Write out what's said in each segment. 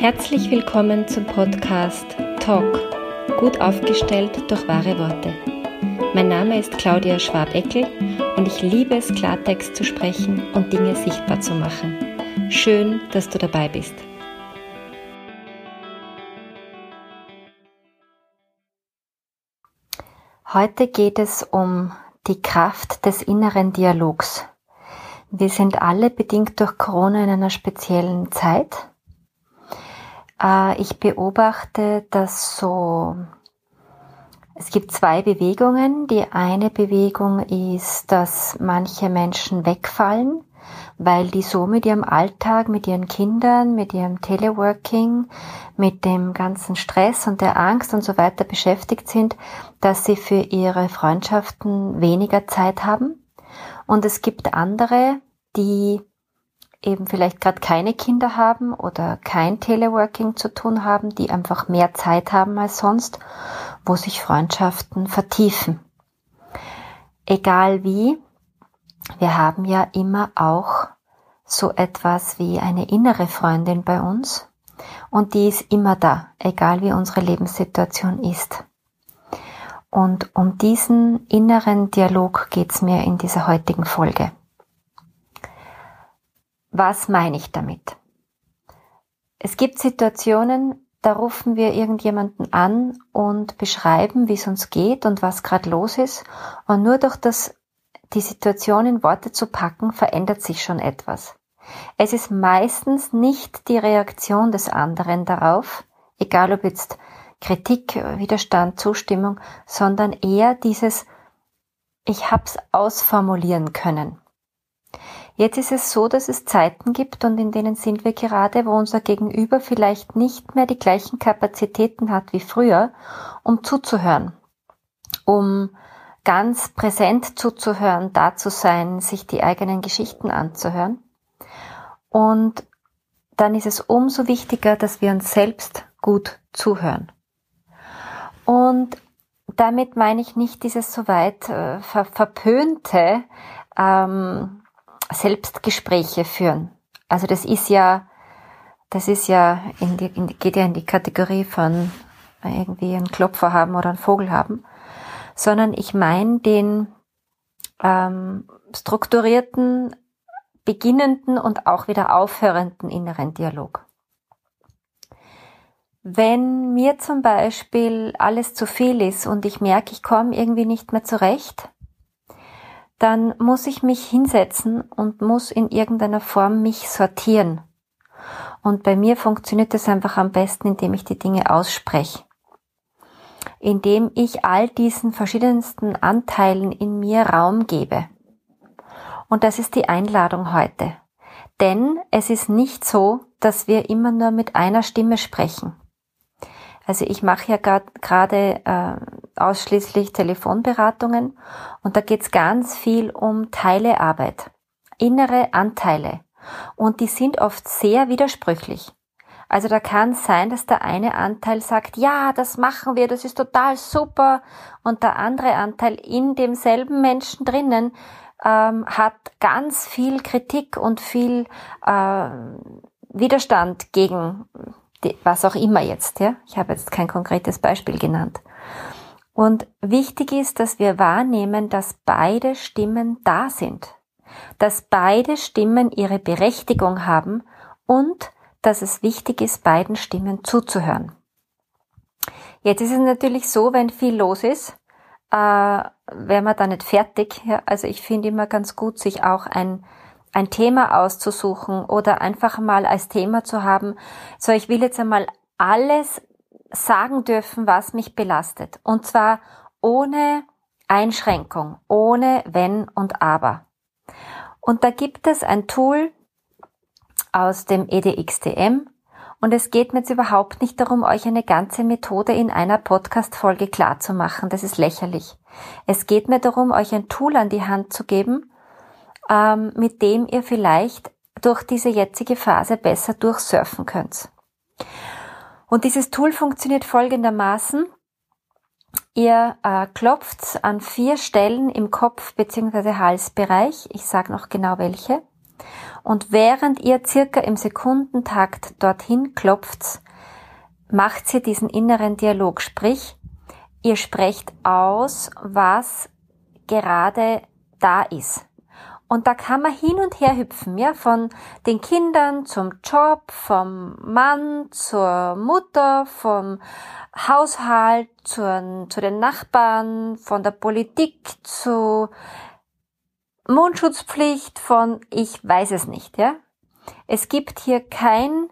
Herzlich willkommen zum Podcast Talk, gut aufgestellt durch wahre Worte. Mein Name ist Claudia Schwabeckel und ich liebe es, Klartext zu sprechen und Dinge sichtbar zu machen. Schön, dass du dabei bist. Heute geht es um die Kraft des inneren Dialogs. Wir sind alle bedingt durch Corona in einer speziellen Zeit ich beobachte, dass so, es gibt zwei Bewegungen. Die eine Bewegung ist, dass manche Menschen wegfallen, weil die so mit ihrem Alltag, mit ihren Kindern, mit ihrem Teleworking, mit dem ganzen Stress und der Angst und so weiter beschäftigt sind, dass sie für ihre Freundschaften weniger Zeit haben. Und es gibt andere, die eben vielleicht gerade keine Kinder haben oder kein Teleworking zu tun haben, die einfach mehr Zeit haben als sonst, wo sich Freundschaften vertiefen. Egal wie, wir haben ja immer auch so etwas wie eine innere Freundin bei uns und die ist immer da, egal wie unsere Lebenssituation ist. Und um diesen inneren Dialog geht's mir in dieser heutigen Folge. Was meine ich damit? Es gibt Situationen, da rufen wir irgendjemanden an und beschreiben, wie es uns geht und was gerade los ist. Und nur durch das, die Situation in Worte zu packen, verändert sich schon etwas. Es ist meistens nicht die Reaktion des anderen darauf, egal ob jetzt Kritik, Widerstand, Zustimmung, sondern eher dieses, ich hab's ausformulieren können. Jetzt ist es so, dass es Zeiten gibt und in denen sind wir gerade, wo unser Gegenüber vielleicht nicht mehr die gleichen Kapazitäten hat wie früher, um zuzuhören, um ganz präsent zuzuhören, da zu sein, sich die eigenen Geschichten anzuhören. Und dann ist es umso wichtiger, dass wir uns selbst gut zuhören. Und damit meine ich nicht dieses soweit äh, ver verpönte, ähm, Selbstgespräche führen. Also das ist ja, das ist ja, in die, in die, geht ja in die Kategorie von irgendwie einen Klopfer haben oder einen Vogel haben, sondern ich meine den ähm, strukturierten, beginnenden und auch wieder aufhörenden inneren Dialog. Wenn mir zum Beispiel alles zu viel ist und ich merke, ich komme irgendwie nicht mehr zurecht, dann muss ich mich hinsetzen und muss in irgendeiner Form mich sortieren. Und bei mir funktioniert das einfach am besten, indem ich die Dinge ausspreche. Indem ich all diesen verschiedensten Anteilen in mir Raum gebe. Und das ist die Einladung heute. Denn es ist nicht so, dass wir immer nur mit einer Stimme sprechen. Also ich mache ja gerade äh, ausschließlich Telefonberatungen und da geht's ganz viel um Teilearbeit, innere Anteile. Und die sind oft sehr widersprüchlich. Also da kann es sein, dass der eine Anteil sagt, ja, das machen wir, das ist total super. Und der andere Anteil in demselben Menschen drinnen ähm, hat ganz viel Kritik und viel äh, Widerstand gegen was auch immer jetzt, ja. Ich habe jetzt kein konkretes Beispiel genannt. Und wichtig ist, dass wir wahrnehmen, dass beide Stimmen da sind, dass beide Stimmen ihre Berechtigung haben und dass es wichtig ist, beiden Stimmen zuzuhören. Jetzt ist es natürlich so, wenn viel los ist, äh, wären wir da nicht fertig. Ja? Also ich finde immer ganz gut, sich auch ein ein Thema auszusuchen oder einfach mal als Thema zu haben, so ich will jetzt einmal alles sagen dürfen, was mich belastet. Und zwar ohne Einschränkung, ohne Wenn und Aber. Und da gibt es ein Tool aus dem EDXTM und es geht mir jetzt überhaupt nicht darum, euch eine ganze Methode in einer Podcast-Folge klar zu machen. Das ist lächerlich. Es geht mir darum, euch ein Tool an die Hand zu geben, ähm, mit dem ihr vielleicht durch diese jetzige Phase besser durchsurfen könnt. Und dieses Tool funktioniert folgendermaßen. Ihr äh, klopft an vier Stellen im Kopf- bzw. Halsbereich. Ich sage noch genau welche. Und während ihr circa im Sekundentakt dorthin klopft, macht sie diesen inneren Dialog. Sprich, ihr sprecht aus, was gerade da ist. Und da kann man hin und her hüpfen, ja, von den Kindern zum Job, vom Mann zur Mutter, vom Haushalt zu, zu den Nachbarn, von der Politik zu Mundschutzpflicht, von ich weiß es nicht, ja. Es gibt hier kein,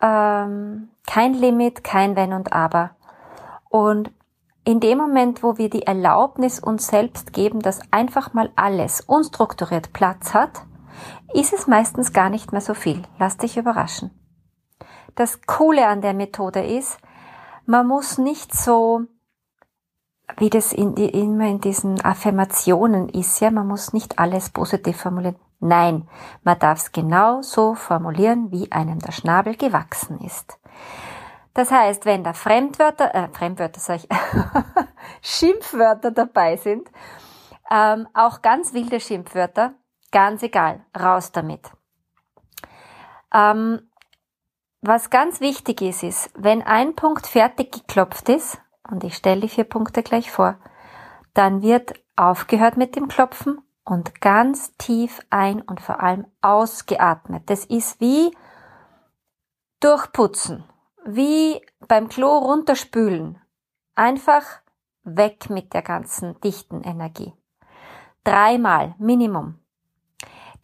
ähm, kein Limit, kein Wenn und Aber. Und in dem Moment, wo wir die Erlaubnis uns selbst geben, dass einfach mal alles unstrukturiert Platz hat, ist es meistens gar nicht mehr so viel. Lass dich überraschen. Das Coole an der Methode ist, man muss nicht so, wie das in immer in diesen Affirmationen ist, ja, man muss nicht alles positiv formulieren. Nein, man darf es genau so formulieren, wie einem der Schnabel gewachsen ist. Das heißt, wenn da Fremdwörter, äh, Fremdwörter sag ich, Schimpfwörter dabei sind, ähm, auch ganz wilde Schimpfwörter, ganz egal, raus damit. Ähm, was ganz wichtig ist, ist, wenn ein Punkt fertig geklopft ist, und ich stelle die vier Punkte gleich vor, dann wird aufgehört mit dem Klopfen und ganz tief ein und vor allem ausgeatmet. Das ist wie durchputzen wie beim Klo runterspülen. Einfach weg mit der ganzen dichten Energie. Dreimal Minimum.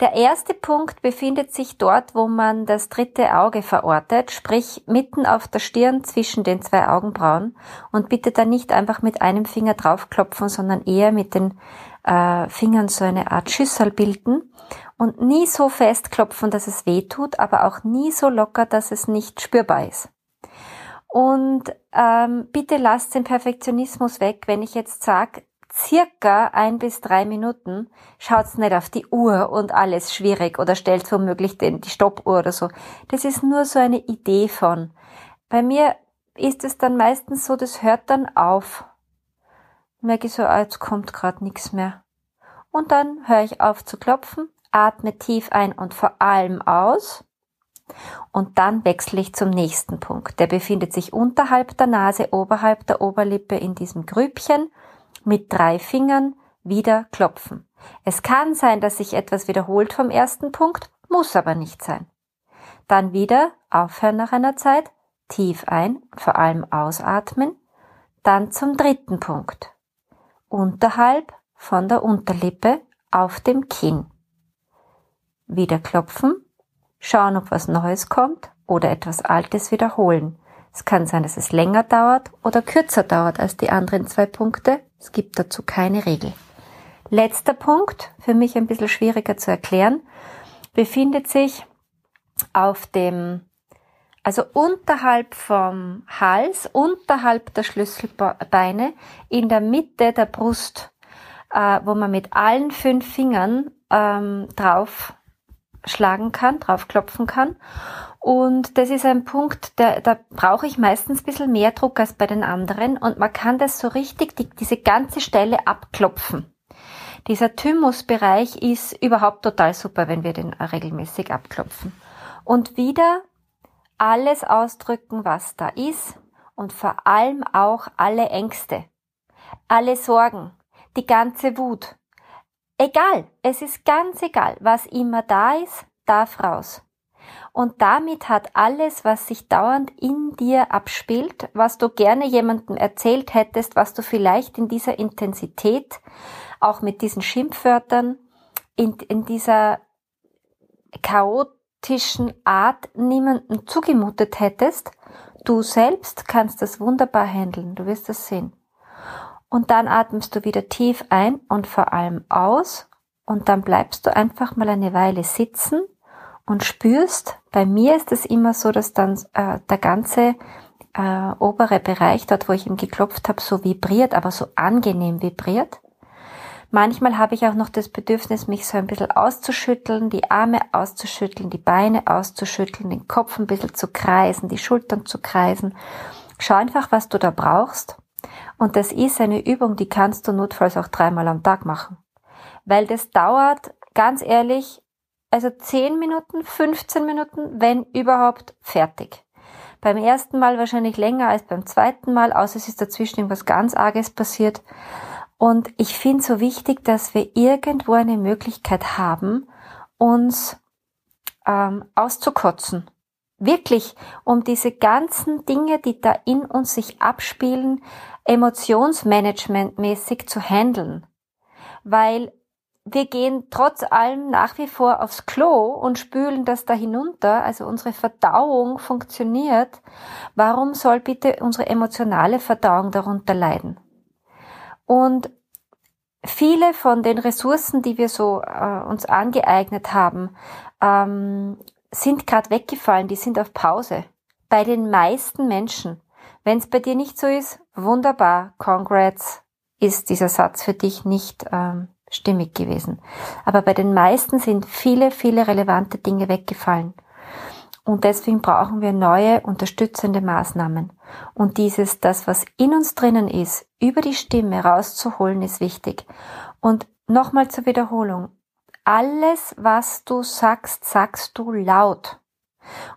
Der erste Punkt befindet sich dort, wo man das dritte Auge verortet, sprich mitten auf der Stirn zwischen den zwei Augenbrauen und bitte da nicht einfach mit einem Finger draufklopfen, sondern eher mit den äh, Fingern so eine Art Schüssel bilden und nie so festklopfen, dass es weh tut, aber auch nie so locker, dass es nicht spürbar ist. Und ähm, bitte lasst den Perfektionismus weg, wenn ich jetzt sage, circa ein bis drei Minuten, schaut's nicht auf die Uhr und alles schwierig oder stellt womöglich den, die Stoppuhr oder so. Das ist nur so eine Idee von. Bei mir ist es dann meistens so, das hört dann auf. Merke ich so, ah, jetzt kommt gerade nichts mehr. Und dann höre ich auf zu klopfen, atme tief ein und vor allem aus und dann wechsle ich zum nächsten Punkt. Der befindet sich unterhalb der Nase, oberhalb der Oberlippe in diesem Grübchen mit drei Fingern wieder klopfen. Es kann sein, dass sich etwas wiederholt vom ersten Punkt, muss aber nicht sein. Dann wieder aufhören nach einer Zeit, tief ein, vor allem ausatmen, dann zum dritten Punkt. Unterhalb von der Unterlippe auf dem Kinn. Wieder klopfen, schauen, ob was Neues kommt oder etwas Altes wiederholen. Es kann sein, dass es länger dauert oder kürzer dauert als die anderen zwei Punkte. Es gibt dazu keine Regel. Letzter Punkt, für mich ein bisschen schwieriger zu erklären, befindet sich auf dem, also unterhalb vom Hals, unterhalb der Schlüsselbeine, in der Mitte der Brust, äh, wo man mit allen fünf Fingern ähm, drauf schlagen kann, draufklopfen kann. Und das ist ein Punkt, der, da brauche ich meistens ein bisschen mehr Druck als bei den anderen und man kann das so richtig, die, diese ganze Stelle abklopfen. Dieser Thymusbereich ist überhaupt total super, wenn wir den regelmäßig abklopfen. Und wieder alles ausdrücken, was da ist und vor allem auch alle Ängste, alle Sorgen, die ganze Wut, Egal, es ist ganz egal, was immer da ist, darf raus. Und damit hat alles, was sich dauernd in dir abspielt, was du gerne jemandem erzählt hättest, was du vielleicht in dieser Intensität, auch mit diesen Schimpfwörtern, in, in dieser chaotischen Art niemandem zugemutet hättest, du selbst kannst das wunderbar handeln, du wirst das sehen. Und dann atmest du wieder tief ein und vor allem aus. Und dann bleibst du einfach mal eine Weile sitzen und spürst, bei mir ist es immer so, dass dann äh, der ganze äh, obere Bereich, dort wo ich ihm geklopft habe, so vibriert, aber so angenehm vibriert. Manchmal habe ich auch noch das Bedürfnis, mich so ein bisschen auszuschütteln, die Arme auszuschütteln, die Beine auszuschütteln, den Kopf ein bisschen zu kreisen, die Schultern zu kreisen. Schau einfach, was du da brauchst. Und das ist eine Übung, die kannst du notfalls auch dreimal am Tag machen. Weil das dauert, ganz ehrlich, also 10 Minuten, 15 Minuten, wenn überhaupt, fertig. Beim ersten Mal wahrscheinlich länger als beim zweiten Mal, außer es ist dazwischen irgendwas ganz Arges passiert. Und ich finde so wichtig, dass wir irgendwo eine Möglichkeit haben, uns ähm, auszukotzen. Wirklich, um diese ganzen Dinge, die da in uns sich abspielen, emotionsmanagementmäßig zu handeln. Weil wir gehen trotz allem nach wie vor aufs Klo und spülen das da hinunter, also unsere Verdauung funktioniert. Warum soll bitte unsere emotionale Verdauung darunter leiden? Und viele von den Ressourcen, die wir so äh, uns angeeignet haben, ähm, sind gerade weggefallen, die sind auf Pause. Bei den meisten Menschen. Wenn es bei dir nicht so ist, wunderbar, congrats, ist dieser Satz für dich nicht ähm, stimmig gewesen. Aber bei den meisten sind viele, viele relevante Dinge weggefallen. Und deswegen brauchen wir neue unterstützende Maßnahmen. Und dieses, das, was in uns drinnen ist, über die Stimme rauszuholen, ist wichtig. Und nochmal zur Wiederholung. Alles, was du sagst, sagst du laut.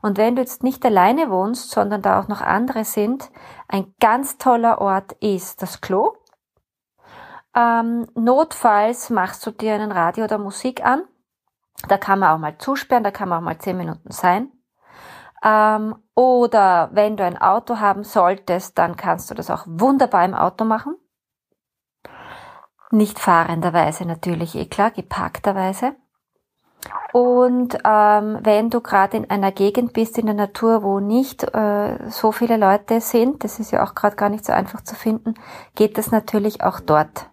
Und wenn du jetzt nicht alleine wohnst, sondern da auch noch andere sind, ein ganz toller Ort ist das Klo, ähm, notfalls machst du dir einen Radio oder Musik an. Da kann man auch mal zusperren, da kann man auch mal zehn Minuten sein. Ähm, oder wenn du ein Auto haben solltest, dann kannst du das auch wunderbar im Auto machen. Nicht fahrenderweise natürlich, eh klar, geparkterweise. Und ähm, wenn du gerade in einer Gegend bist in der Natur, wo nicht äh, so viele Leute sind, das ist ja auch gerade gar nicht so einfach zu finden, geht das natürlich auch dort.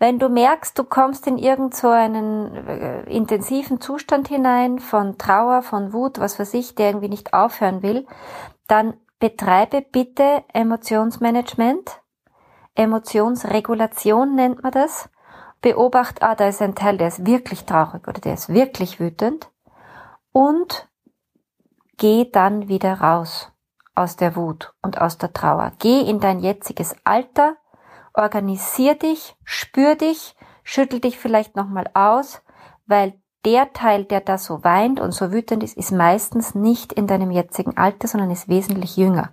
Wenn du merkst, du kommst in irgend so einen äh, intensiven Zustand hinein von Trauer, von Wut, was weiß ich, der irgendwie nicht aufhören will, dann betreibe bitte Emotionsmanagement. Emotionsregulation nennt man das. Beobacht, ah, da ist ein Teil, der ist wirklich traurig oder der ist wirklich wütend. Und geh dann wieder raus aus der Wut und aus der Trauer. Geh in dein jetziges Alter, organisier dich, spür dich, schüttel dich vielleicht nochmal aus, weil der Teil, der da so weint und so wütend ist, ist meistens nicht in deinem jetzigen Alter, sondern ist wesentlich jünger.